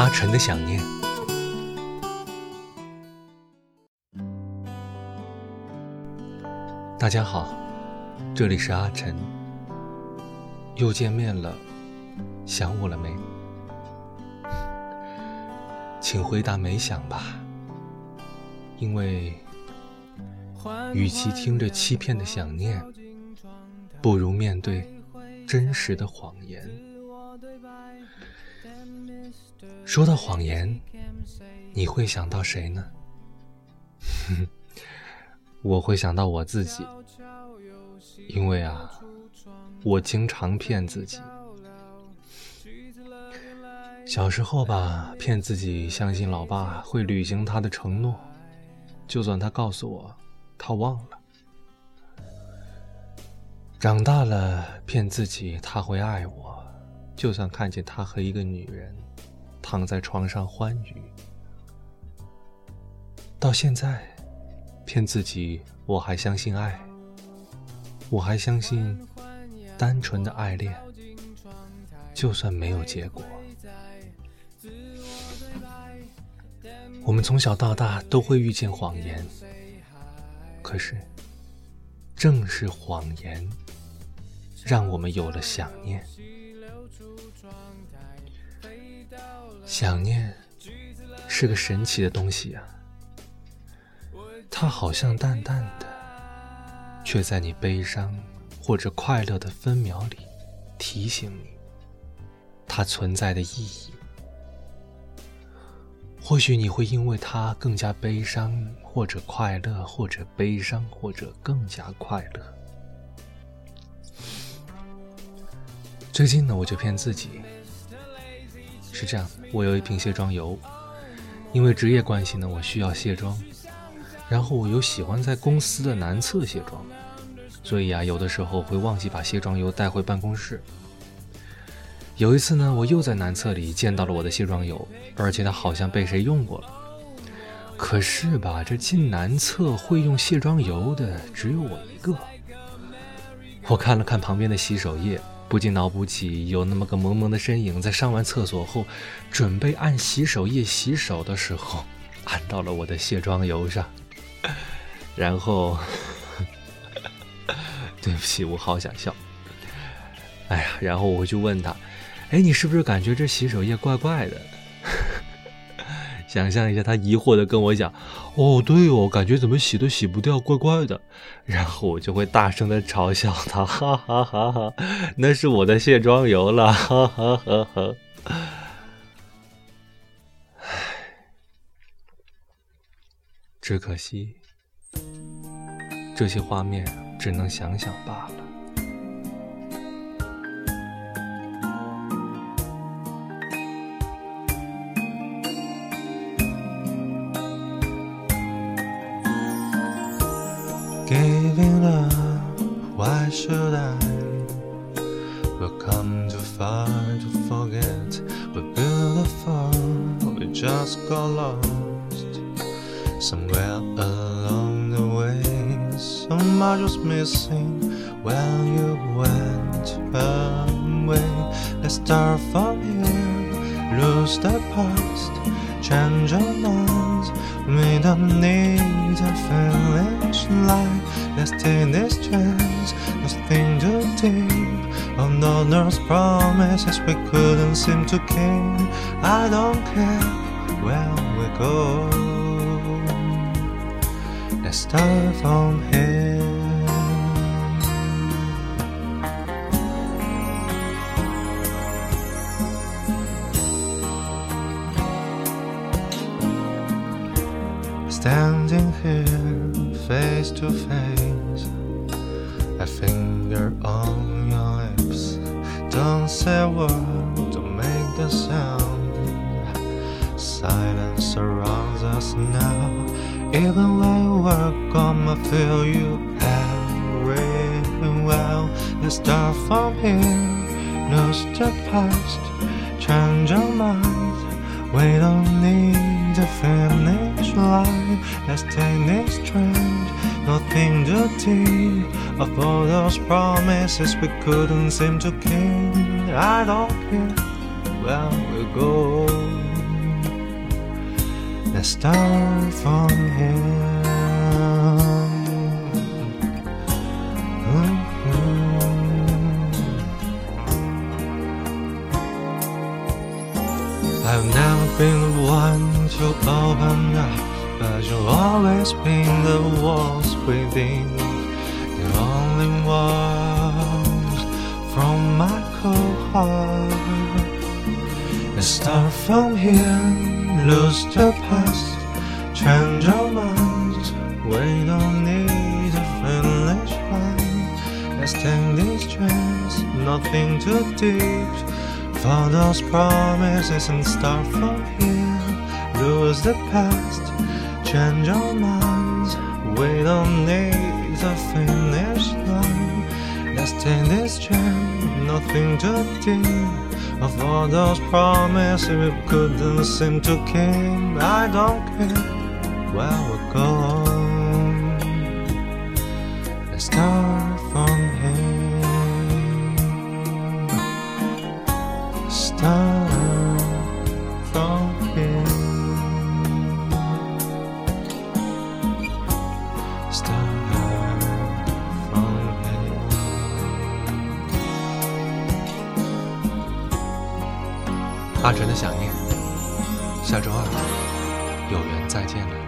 阿晨的想念。大家好，这里是阿晨，又见面了，想我了没？请回答没想吧，因为与其听着欺骗的想念，不如面对真实的谎言。说到谎言，你会想到谁呢？我会想到我自己，因为啊，我经常骗自己。小时候吧，骗自己相信老爸会履行他的承诺，就算他告诉我他忘了。长大了，骗自己他会爱我，就算看见他和一个女人。躺在床上欢愉，到现在，骗自己我还相信爱，我还相信单纯的爱恋，就算没有结果。我们从小到大都会遇见谎言，可是，正是谎言，让我们有了想念。想念是个神奇的东西啊，它好像淡淡的，却在你悲伤或者快乐的分秒里提醒你它存在的意义。或许你会因为它更加悲伤，或者快乐，或者悲伤，或者更加快乐。最近呢，我就骗自己。是这样，我有一瓶卸妆油，因为职业关系呢，我需要卸妆，然后我又喜欢在公司的男厕卸妆，所以啊，有的时候会忘记把卸妆油带回办公室。有一次呢，我又在男厕里见到了我的卸妆油，而且它好像被谁用过了。可是吧，这进男厕会用卸妆油的只有我一个。我看了看旁边的洗手液。不禁脑补起有那么个萌萌的身影，在上完厕所后，准备按洗手液洗手的时候，按到了我的卸妆油上，然后，对不起，我好想笑。哎呀，然后我就问他：“哎，你是不是感觉这洗手液怪怪的？”想象一下，他疑惑的跟我讲：“哦，对哦，感觉怎么洗都洗不掉，怪怪的。”然后我就会大声的嘲笑他：“哈哈哈哈，那是我的卸妆油了。”哈哈哈哈。唉，只可惜，这些画面只能想想罢了。Giving up, why should I? We've come too far to forget. We're beautiful, we just got lost. Somewhere along the way, so much was missing when you went away. Let's start from here, lose the past, change our minds. We don't need a finish line. Let's take this chance. Nothing too deep. On others' promises we couldn't seem to keep. I don't care where we go. Let's start from here. Face to face, a finger on your lips. Don't say a word, don't make a sound. Silence surrounds us now. Even when work on, I feel you very well. Let's start from here, No step past, change our minds. We don't need a finish line. Let's take this trend. Nothing to deep of all those promises we couldn't seem to keep. I don't care where we go. Let's start from here. Mhm. I've never been the one to open up, but you've always been the walls within. The only ones from my cold heart. Let's start from here, lose the past, change your mind. We don't need a finish line. Let's take this chance, nothing too deep. For those promises and start from here, lose the past, change our minds. We don't need a finish line. Let's take this chance, nothing too deep. Of all those promises we couldn't seem to keep, I don't care where we go. Let's start from here. Start 阿晨的想念，下周二有缘再见了。